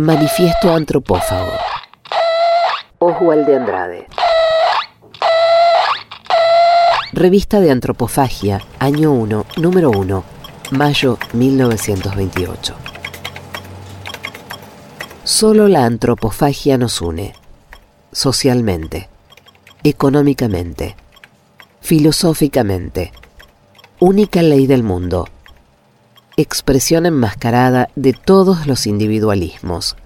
Manifiesto Antropófago. Oswald de Andrade. Revista de Antropofagia, año 1, número 1, mayo 1928. Solo la antropofagia nos une, socialmente, económicamente, filosóficamente, única ley del mundo, expresión enmascarada de todos los individualismos,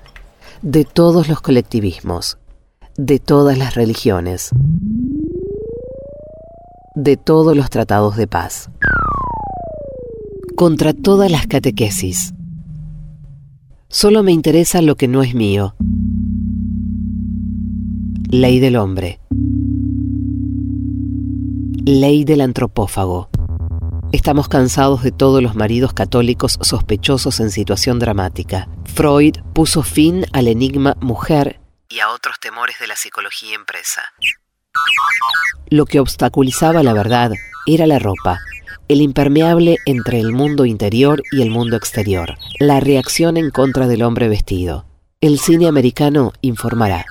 de todos los colectivismos, de todas las religiones, de todos los tratados de paz, contra todas las catequesis. Solo me interesa lo que no es mío. Ley del hombre. Ley del antropófago. Estamos cansados de todos los maridos católicos sospechosos en situación dramática. Freud puso fin al enigma mujer y a otros temores de la psicología impresa. Lo que obstaculizaba la verdad era la ropa, el impermeable entre el mundo interior y el mundo exterior, la reacción en contra del hombre vestido. El cine americano informará.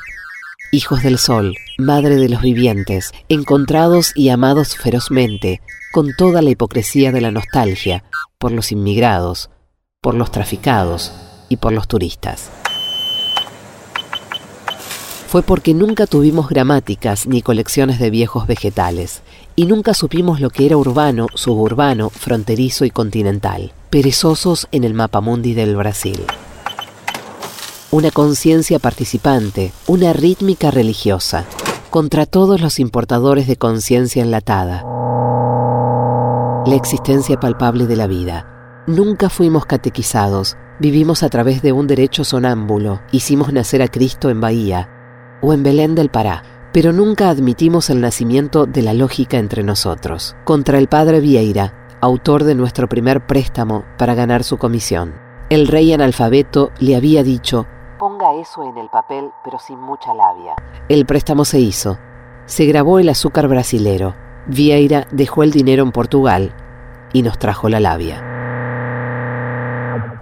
Hijos del sol, madre de los vivientes, encontrados y amados ferozmente, con toda la hipocresía de la nostalgia, por los inmigrados, por los traficados y por los turistas fue porque nunca tuvimos gramáticas ni colecciones de viejos vegetales, y nunca supimos lo que era urbano, suburbano, fronterizo y continental, perezosos en el mapamundi del Brasil. Una conciencia participante, una rítmica religiosa, contra todos los importadores de conciencia enlatada. La existencia palpable de la vida. Nunca fuimos catequizados, vivimos a través de un derecho sonámbulo, hicimos nacer a Cristo en Bahía, o en Belén del Pará, pero nunca admitimos el nacimiento de la lógica entre nosotros. Contra el padre Vieira, autor de nuestro primer préstamo para ganar su comisión. El rey analfabeto le había dicho, ponga eso en el papel pero sin mucha labia. El préstamo se hizo. Se grabó el azúcar brasilero. Vieira dejó el dinero en Portugal y nos trajo la labia.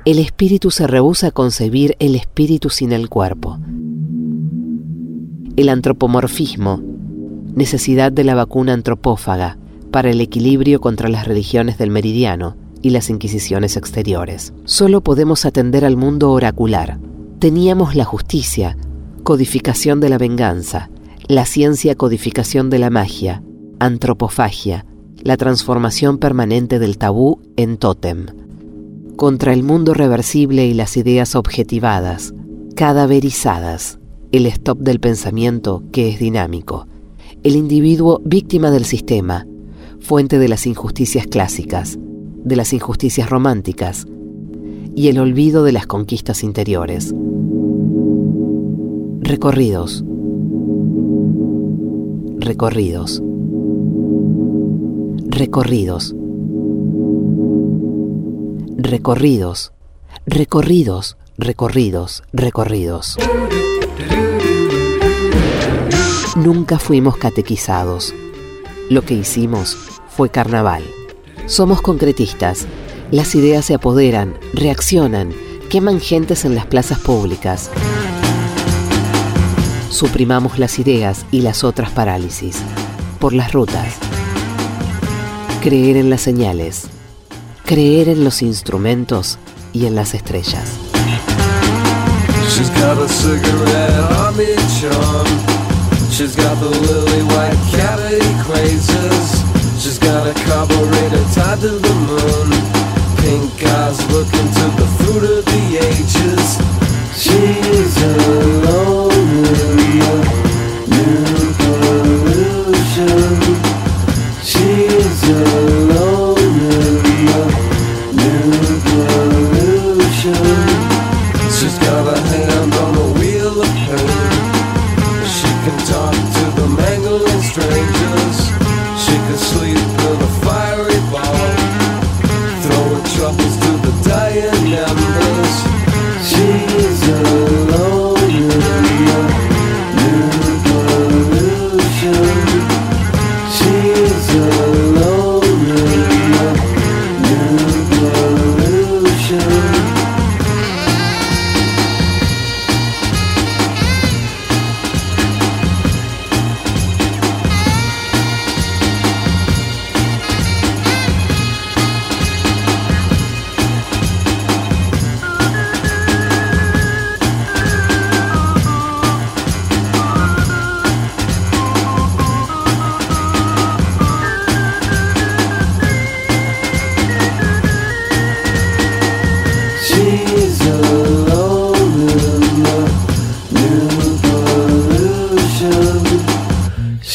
El espíritu se rehúsa a concebir el espíritu sin el cuerpo el antropomorfismo, necesidad de la vacuna antropófaga para el equilibrio contra las religiones del meridiano y las inquisiciones exteriores. Solo podemos atender al mundo oracular. Teníamos la justicia, codificación de la venganza, la ciencia codificación de la magia, antropofagia, la transformación permanente del tabú en tótem. Contra el mundo reversible y las ideas objetivadas, cadaverizadas el stop del pensamiento que es dinámico, el individuo víctima del sistema, fuente de las injusticias clásicas, de las injusticias románticas y el olvido de las conquistas interiores. Recorridos. Recorridos. Recorridos. Recorridos. Recorridos. Recorridos. Recorridos. Nunca fuimos catequizados. Lo que hicimos fue carnaval. Somos concretistas. Las ideas se apoderan, reaccionan, queman gentes en las plazas públicas. Suprimamos las ideas y las otras parálisis. Por las rutas. Creer en las señales. Creer en los instrumentos y en las estrellas. She's got the lily white cavity crazes. She's got a carburetor tied to the moon. Pink eyes looking to the fruit of troubles.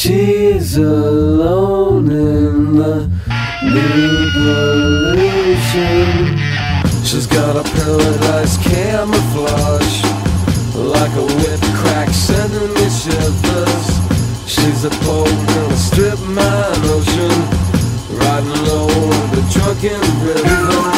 She's alone in the new pollution. She's got a paradise camouflage, like a whip crack sending me shivers. She's a pole in a strip mine ocean, riding low on the drunken river.